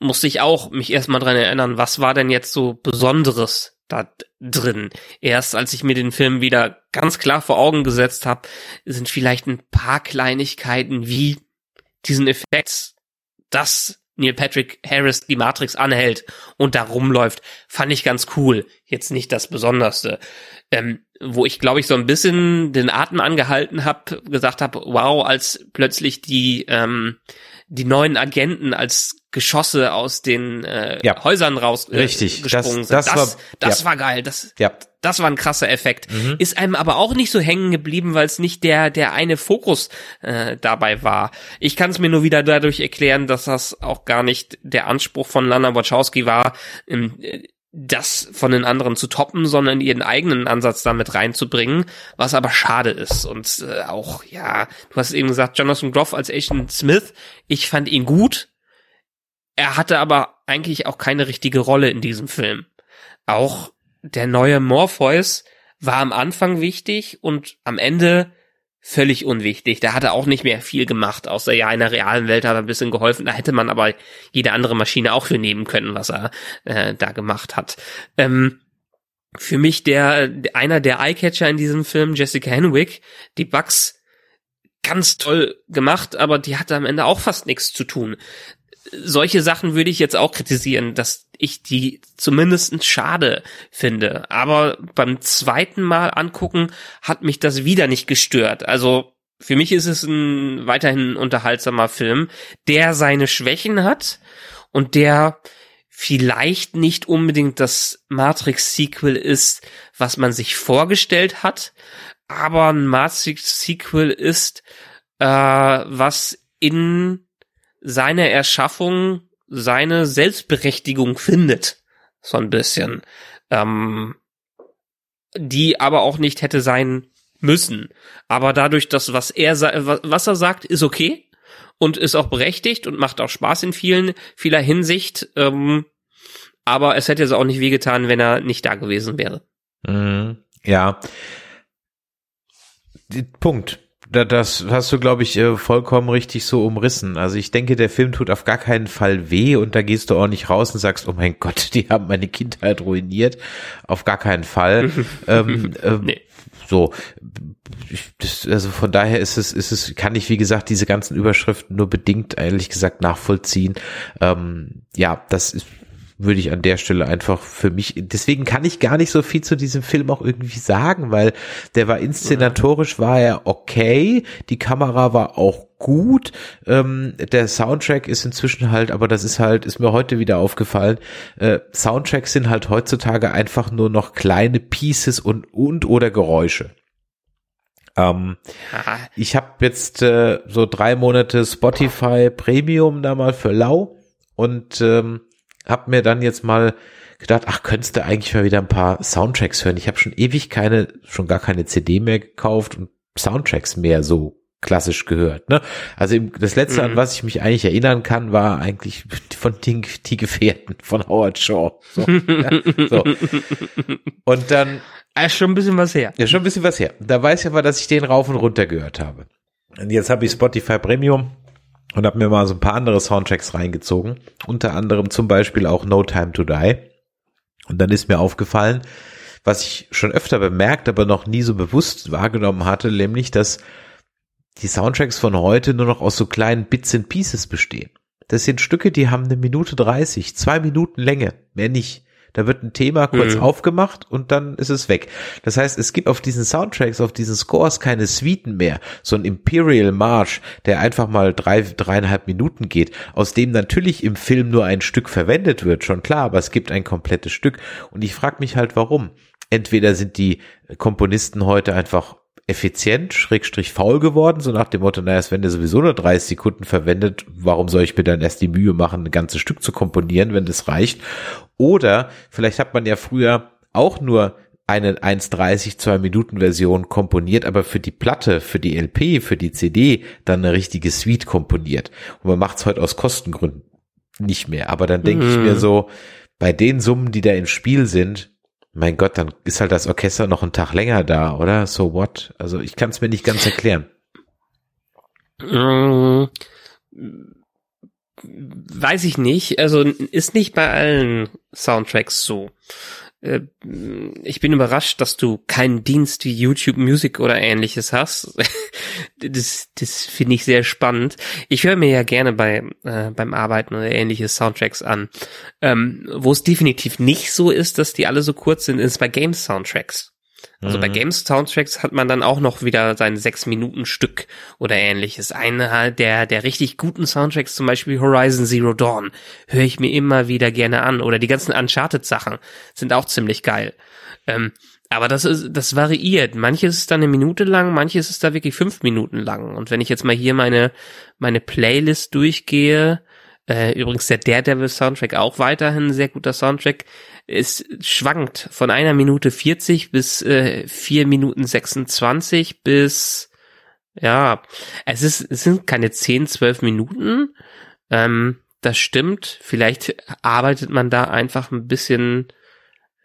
musste ich auch mich erstmal dran erinnern, was war denn jetzt so Besonderes da drin. Erst als ich mir den Film wieder ganz klar vor Augen gesetzt habe, sind vielleicht ein paar Kleinigkeiten wie diesen Effekt, dass Neil Patrick Harris die Matrix anhält und da rumläuft, fand ich ganz cool. Jetzt nicht das Besonderste. Ähm, wo ich, glaube ich, so ein bisschen den Atem angehalten habe, gesagt habe, wow, als plötzlich die ähm, die neuen Agenten als Geschosse aus den äh, ja. Häusern raus äh, Richtig. gesprungen das, das sind. Das, war, das ja. war geil. Das, ja. das war ein krasser Effekt. Mhm. Ist einem aber auch nicht so hängen geblieben, weil es nicht der der eine Fokus äh, dabei war. Ich kann es mir nur wieder dadurch erklären, dass das auch gar nicht der Anspruch von Lana Wachowski war, im, äh, das von den anderen zu toppen, sondern ihren eigenen Ansatz damit reinzubringen, was aber schade ist. Und äh, auch, ja, du hast eben gesagt, Jonathan Groff als Agent Smith, ich fand ihn gut. Er hatte aber eigentlich auch keine richtige Rolle in diesem Film. Auch der neue Morpheus war am Anfang wichtig und am Ende völlig unwichtig. Da hat er auch nicht mehr viel gemacht, außer ja in der realen Welt hat er ein bisschen geholfen. Da hätte man aber jede andere Maschine auch für nehmen können, was er äh, da gemacht hat. Ähm, für mich der einer der Eyecatcher in diesem Film, Jessica Henwick, die Bugs ganz toll gemacht, aber die hatte am Ende auch fast nichts zu tun. Solche Sachen würde ich jetzt auch kritisieren, dass ich die zumindest schade finde. Aber beim zweiten Mal angucken hat mich das wieder nicht gestört. Also für mich ist es ein weiterhin unterhaltsamer Film, der seine Schwächen hat und der vielleicht nicht unbedingt das Matrix-Sequel ist, was man sich vorgestellt hat, aber ein Matrix-Sequel ist, äh, was in seiner Erschaffung seine Selbstberechtigung findet. So ein bisschen. Ähm, die aber auch nicht hätte sein müssen. Aber dadurch, dass was er, was er sagt, ist okay und ist auch berechtigt und macht auch Spaß in vielen, vieler Hinsicht. Ähm, aber es hätte jetzt auch nicht wehgetan, wenn er nicht da gewesen wäre. Mhm. Ja. Punkt das hast du, glaube ich, äh, vollkommen richtig so umrissen. Also ich denke, der Film tut auf gar keinen Fall weh und da gehst du auch nicht raus und sagst, oh mein Gott, die haben meine Kindheit ruiniert. Auf gar keinen Fall. ähm, ähm, nee. So, das, also von daher ist es, ist es, kann ich wie gesagt diese ganzen Überschriften nur bedingt ehrlich gesagt nachvollziehen. Ähm, ja, das ist würde ich an der Stelle einfach für mich, deswegen kann ich gar nicht so viel zu diesem Film auch irgendwie sagen, weil der war inszenatorisch war er okay, die Kamera war auch gut, ähm, der Soundtrack ist inzwischen halt, aber das ist halt, ist mir heute wieder aufgefallen, äh, Soundtracks sind halt heutzutage einfach nur noch kleine Pieces und, und oder Geräusche. Ähm, ich habe jetzt äh, so drei Monate Spotify Premium da mal für lau und ähm, hab mir dann jetzt mal gedacht, ach, könntest du eigentlich mal wieder ein paar Soundtracks hören? Ich habe schon ewig keine, schon gar keine CD mehr gekauft und Soundtracks mehr so klassisch gehört. Ne? Also das letzte, mhm. an was ich mich eigentlich erinnern kann, war eigentlich von den, die Gefährten von Howard Shaw. So, ja, so. Und dann. Ja, schon ein bisschen was her. Ja, schon ein bisschen was her. Da weiß ich aber, dass ich den rauf und runter gehört habe. Und jetzt habe ich Spotify Premium und habe mir mal so ein paar andere Soundtracks reingezogen, unter anderem zum Beispiel auch No Time to Die. Und dann ist mir aufgefallen, was ich schon öfter bemerkt, aber noch nie so bewusst wahrgenommen hatte, nämlich, dass die Soundtracks von heute nur noch aus so kleinen Bits and Pieces bestehen. Das sind Stücke, die haben eine Minute dreißig, zwei Minuten Länge, mehr nicht. Da wird ein Thema kurz mhm. aufgemacht und dann ist es weg. Das heißt, es gibt auf diesen Soundtracks, auf diesen Scores keine Suiten mehr. So ein Imperial March, der einfach mal drei, dreieinhalb Minuten geht, aus dem natürlich im Film nur ein Stück verwendet wird, schon klar, aber es gibt ein komplettes Stück. Und ich frage mich halt, warum. Entweder sind die Komponisten heute einfach effizient, schrägstrich faul geworden, so nach dem Motto, naja, es werden ja sowieso nur 30 Sekunden verwendet, warum soll ich mir dann erst die Mühe machen, ein ganzes Stück zu komponieren, wenn das reicht? Oder vielleicht hat man ja früher auch nur eine 1,30, 2 Minuten Version komponiert, aber für die Platte, für die LP, für die CD dann eine richtige Suite komponiert. Und man macht es heute aus Kostengründen nicht mehr. Aber dann denke mm. ich mir mhm. so, bei den Summen, die da im Spiel sind, mein Gott, dann ist halt das Orchester noch einen Tag länger da, oder? So what? Also ich kann es mir nicht ganz erklären. Mm, weiß ich nicht. Also ist nicht bei allen Soundtracks so. Äh, ich bin überrascht, dass du keinen Dienst wie YouTube Music oder ähnliches hast. das das finde ich sehr spannend. Ich höre mir ja gerne bei äh, beim Arbeiten oder ähnliche Soundtracks an. Ähm, wo es definitiv nicht so ist, dass die alle so kurz sind, ist bei Games Soundtracks. Also mhm. bei Games Soundtracks hat man dann auch noch wieder sein sechs Minuten Stück oder ähnliches. Einer der, der richtig guten Soundtracks, zum Beispiel Horizon Zero Dawn, höre ich mir immer wieder gerne an. Oder die ganzen Uncharted Sachen sind auch ziemlich geil. Ähm, aber das ist, das variiert. Manches ist dann eine Minute lang, manches ist da wirklich fünf Minuten lang. Und wenn ich jetzt mal hier meine, meine Playlist durchgehe, äh, übrigens der Daredevil Soundtrack auch weiterhin ein sehr guter Soundtrack, es schwankt von einer Minute 40 bis äh, 4 Minuten 26 bis ja, es ist es sind keine 10, 12 Minuten. Ähm, das stimmt. Vielleicht arbeitet man da einfach ein bisschen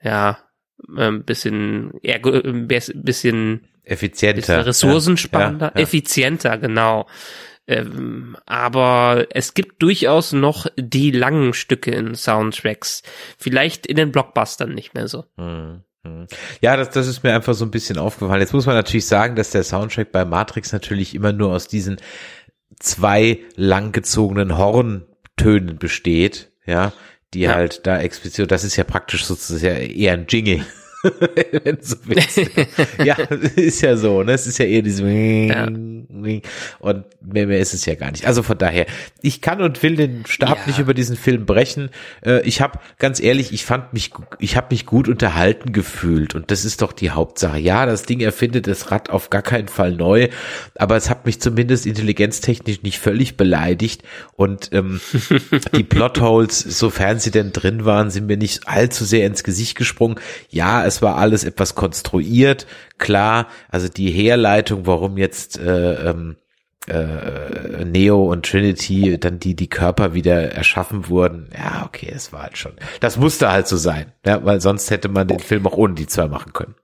ja, ein bisschen eher, ein bisschen effizienter, bisschen ressourcensparender, ja, ja, ja. effizienter, genau. Ähm, aber es gibt durchaus noch die langen Stücke in Soundtracks. Vielleicht in den Blockbustern nicht mehr so. Hm, hm. Ja, das, das ist mir einfach so ein bisschen aufgefallen. Jetzt muss man natürlich sagen, dass der Soundtrack bei Matrix natürlich immer nur aus diesen zwei langgezogenen Horntönen besteht, ja, die ja. halt da explizit, das ist ja praktisch sozusagen eher ein Jingle. Wenn du so willst. ja, ist ja so, ne? Es ist ja eher diese ja. und mehr, mehr ist es ja gar nicht. Also von daher, ich kann und will den Stab ja. nicht über diesen Film brechen. Äh, ich habe ganz ehrlich, ich fand mich, ich habe mich gut unterhalten gefühlt und das ist doch die Hauptsache. Ja, das Ding erfindet das Rad auf gar keinen Fall neu, aber es hat mich zumindest intelligenztechnisch nicht völlig beleidigt und ähm, die Plotholes, sofern sie denn drin waren, sind mir nicht allzu sehr ins Gesicht gesprungen. Ja, es war alles etwas konstruiert, klar, also die Herleitung, warum jetzt äh, ähm, äh, Neo und Trinity dann die die Körper wieder erschaffen wurden. Ja, okay, es war halt schon. Das musste halt so sein, ja, weil sonst hätte man den Film auch ohne die zwei machen können.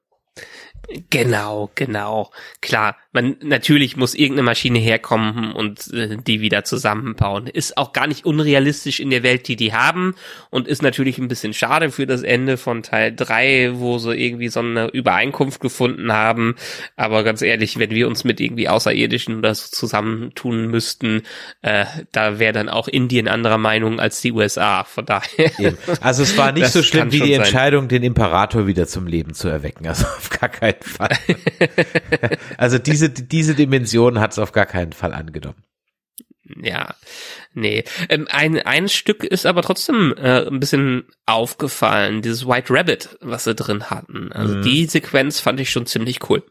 Genau, genau. Klar, man natürlich muss irgendeine Maschine herkommen und äh, die wieder zusammenbauen. Ist auch gar nicht unrealistisch in der Welt, die die haben und ist natürlich ein bisschen schade für das Ende von Teil drei, wo sie irgendwie so eine Übereinkunft gefunden haben. Aber ganz ehrlich, wenn wir uns mit irgendwie Außerirdischen oder so zusammentun müssten, äh, da wäre dann auch Indien anderer Meinung als die USA. Von daher. Also es war nicht so schlimm wie die sein. Entscheidung, den Imperator wieder zum Leben zu erwecken. Also auf gar keinen Fall. also diese diese, Dimension hat es auf gar keinen Fall angenommen. Ja, nee. Ähm, ein, ein Stück ist aber trotzdem äh, ein bisschen aufgefallen, dieses White Rabbit, was sie drin hatten. Also mhm. die Sequenz fand ich schon ziemlich cool.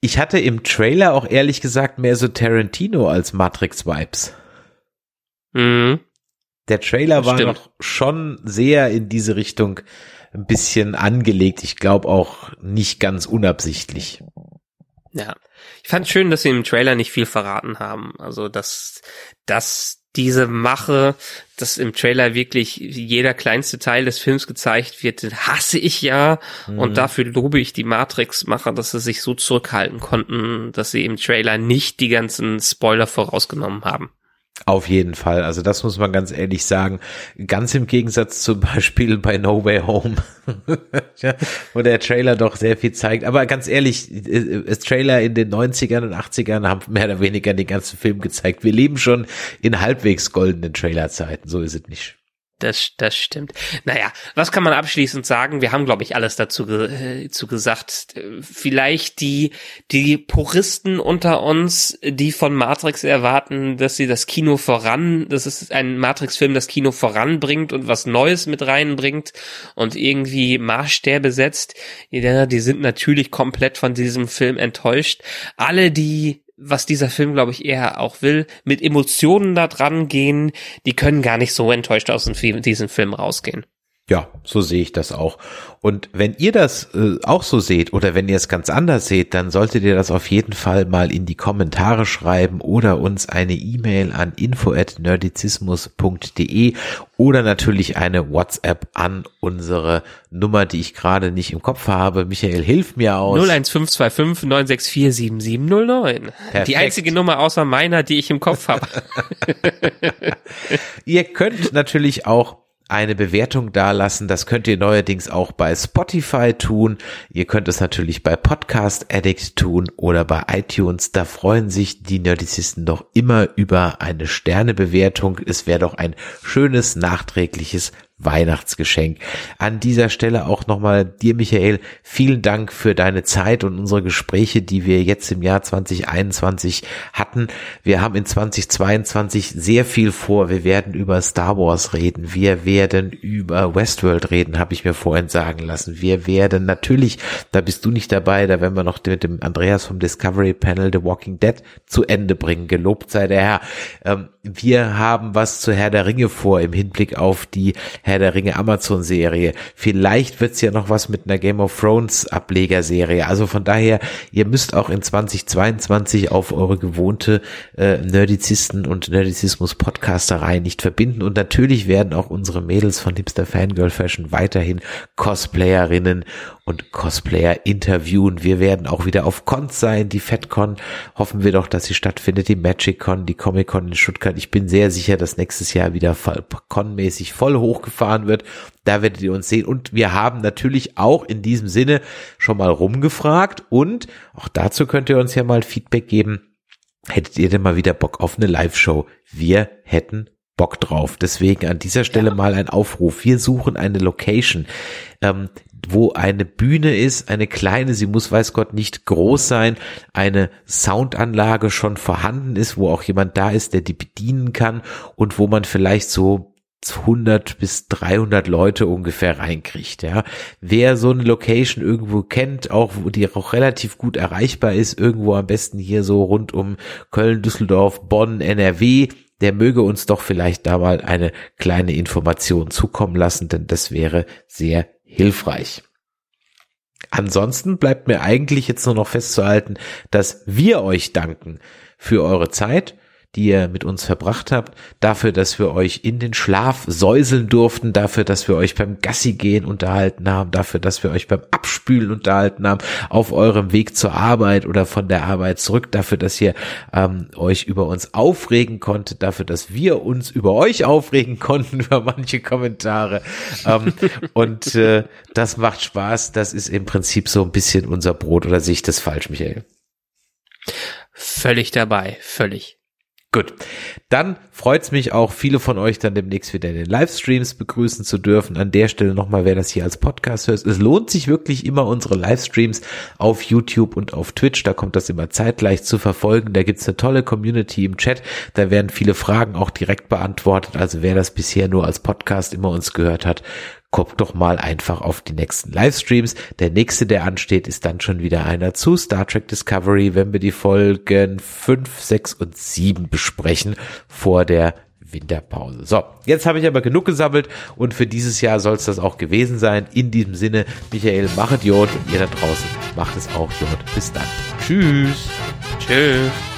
Ich hatte im Trailer auch ehrlich gesagt mehr so Tarantino als Matrix-Vibes. Mhm. Der Trailer war noch schon sehr in diese Richtung ein bisschen angelegt. Ich glaube auch nicht ganz unabsichtlich. Ja. Ich fand schön, dass sie im Trailer nicht viel verraten haben. Also, dass, dass diese Mache, dass im Trailer wirklich jeder kleinste Teil des Films gezeigt wird, hasse ich ja. Mhm. Und dafür lobe ich die Matrix-Macher, dass sie sich so zurückhalten konnten, dass sie im Trailer nicht die ganzen Spoiler vorausgenommen haben. Auf jeden Fall. Also das muss man ganz ehrlich sagen. Ganz im Gegensatz zum Beispiel bei No Way Home, wo der Trailer doch sehr viel zeigt. Aber ganz ehrlich, das Trailer in den 90ern und 80ern haben mehr oder weniger den ganzen Film gezeigt. Wir leben schon in halbwegs goldenen Trailerzeiten. So ist es nicht. Das, das stimmt. Naja, was kann man abschließend sagen? Wir haben, glaube ich, alles dazu äh, zu gesagt. Vielleicht die, die Puristen unter uns, die von Matrix erwarten, dass sie das Kino voran, das ist ein Matrix-Film, das Kino voranbringt und was Neues mit reinbringt und irgendwie Maßstäbe setzt, ja, die sind natürlich komplett von diesem Film enttäuscht. Alle, die was dieser Film, glaube ich, eher auch will, mit Emotionen da dran gehen, die können gar nicht so enttäuscht aus diesem Film rausgehen. Ja, so sehe ich das auch. Und wenn ihr das äh, auch so seht oder wenn ihr es ganz anders seht, dann solltet ihr das auf jeden Fall mal in die Kommentare schreiben oder uns eine E-Mail an info@nerdizismus.de oder natürlich eine WhatsApp an unsere Nummer, die ich gerade nicht im Kopf habe. Michael, hilf mir aus. 01525 964 7709. Die einzige Nummer außer meiner, die ich im Kopf habe. ihr könnt natürlich auch eine Bewertung dalassen. Das könnt ihr neuerdings auch bei Spotify tun. Ihr könnt es natürlich bei Podcast Addict tun oder bei iTunes. Da freuen sich die Nerdicisten doch immer über eine Sternebewertung. Es wäre doch ein schönes nachträgliches Weihnachtsgeschenk. An dieser Stelle auch nochmal dir, Michael, vielen Dank für deine Zeit und unsere Gespräche, die wir jetzt im Jahr 2021 hatten. Wir haben in 2022 sehr viel vor. Wir werden über Star Wars reden. Wir werden über Westworld reden, habe ich mir vorhin sagen lassen. Wir werden natürlich, da bist du nicht dabei, da werden wir noch mit dem Andreas vom Discovery Panel The Walking Dead zu Ende bringen. Gelobt sei der Herr. Ähm, wir haben was zu Herr der Ringe vor im Hinblick auf die Herr der Ringe Amazon Serie. Vielleicht wird's ja noch was mit einer Game of Thrones Ablegerserie. Also von daher, ihr müsst auch in 2022 auf eure gewohnte äh, Nerdizisten und Nerdizismus Podcasterei nicht verbinden. Und natürlich werden auch unsere Mädels von Hipster Fangirl Fashion weiterhin Cosplayerinnen und Cosplayer interviewen. Wir werden auch wieder auf Cons sein. Die FedCon hoffen wir doch, dass sie stattfindet. Die MagicCon, die Comic-Con in Stuttgart. Ich bin sehr sicher, dass nächstes Jahr wieder Con-mäßig voll hochgefahren wird. Da werdet ihr uns sehen. Und wir haben natürlich auch in diesem Sinne schon mal rumgefragt. Und auch dazu könnt ihr uns ja mal Feedback geben. Hättet ihr denn mal wieder Bock auf eine Live-Show? Wir hätten Bock drauf. Deswegen an dieser Stelle mal ein Aufruf. Wir suchen eine Location. Ähm, wo eine Bühne ist, eine kleine, sie muss weiß Gott nicht groß sein, eine Soundanlage schon vorhanden ist, wo auch jemand da ist, der die bedienen kann und wo man vielleicht so 100 bis 300 Leute ungefähr reinkriegt, ja. Wer so eine Location irgendwo kennt, auch wo die auch relativ gut erreichbar ist, irgendwo am besten hier so rund um Köln, Düsseldorf, Bonn, NRW, der möge uns doch vielleicht da mal eine kleine Information zukommen lassen, denn das wäre sehr hilfreich. Ansonsten bleibt mir eigentlich jetzt nur noch festzuhalten, dass wir euch danken für eure Zeit, die ihr mit uns verbracht habt, dafür, dass wir euch in den Schlaf säuseln durften, dafür, dass wir euch beim Gassi gehen unterhalten haben, dafür, dass wir euch beim Abspülen unterhalten haben, auf eurem Weg zur Arbeit oder von der Arbeit zurück, dafür, dass ihr ähm, euch über uns aufregen konntet, dafür, dass wir uns über euch aufregen konnten, über manche Kommentare. ähm, und äh, das macht Spaß. Das ist im Prinzip so ein bisschen unser Brot oder sehe ich das falsch, Michael? Völlig dabei, völlig. Gut, dann freut's mich auch, viele von euch dann demnächst wieder in den Livestreams begrüßen zu dürfen. An der Stelle nochmal, wer das hier als Podcast hört, es lohnt sich wirklich immer unsere Livestreams auf YouTube und auf Twitch. Da kommt das immer zeitgleich zu verfolgen. Da gibt's eine tolle Community im Chat. Da werden viele Fragen auch direkt beantwortet. Also wer das bisher nur als Podcast immer uns gehört hat, guckt doch mal einfach auf die nächsten Livestreams. Der nächste, der ansteht, ist dann schon wieder einer zu Star Trek Discovery, wenn wir die Folgen 5, 6 und 7 besprechen vor der Winterpause. So, jetzt habe ich aber genug gesammelt und für dieses Jahr soll es das auch gewesen sein. In diesem Sinne, Michael, machet Jod und ihr da draußen macht es auch Jod. Bis dann. Tschüss. Tschüss.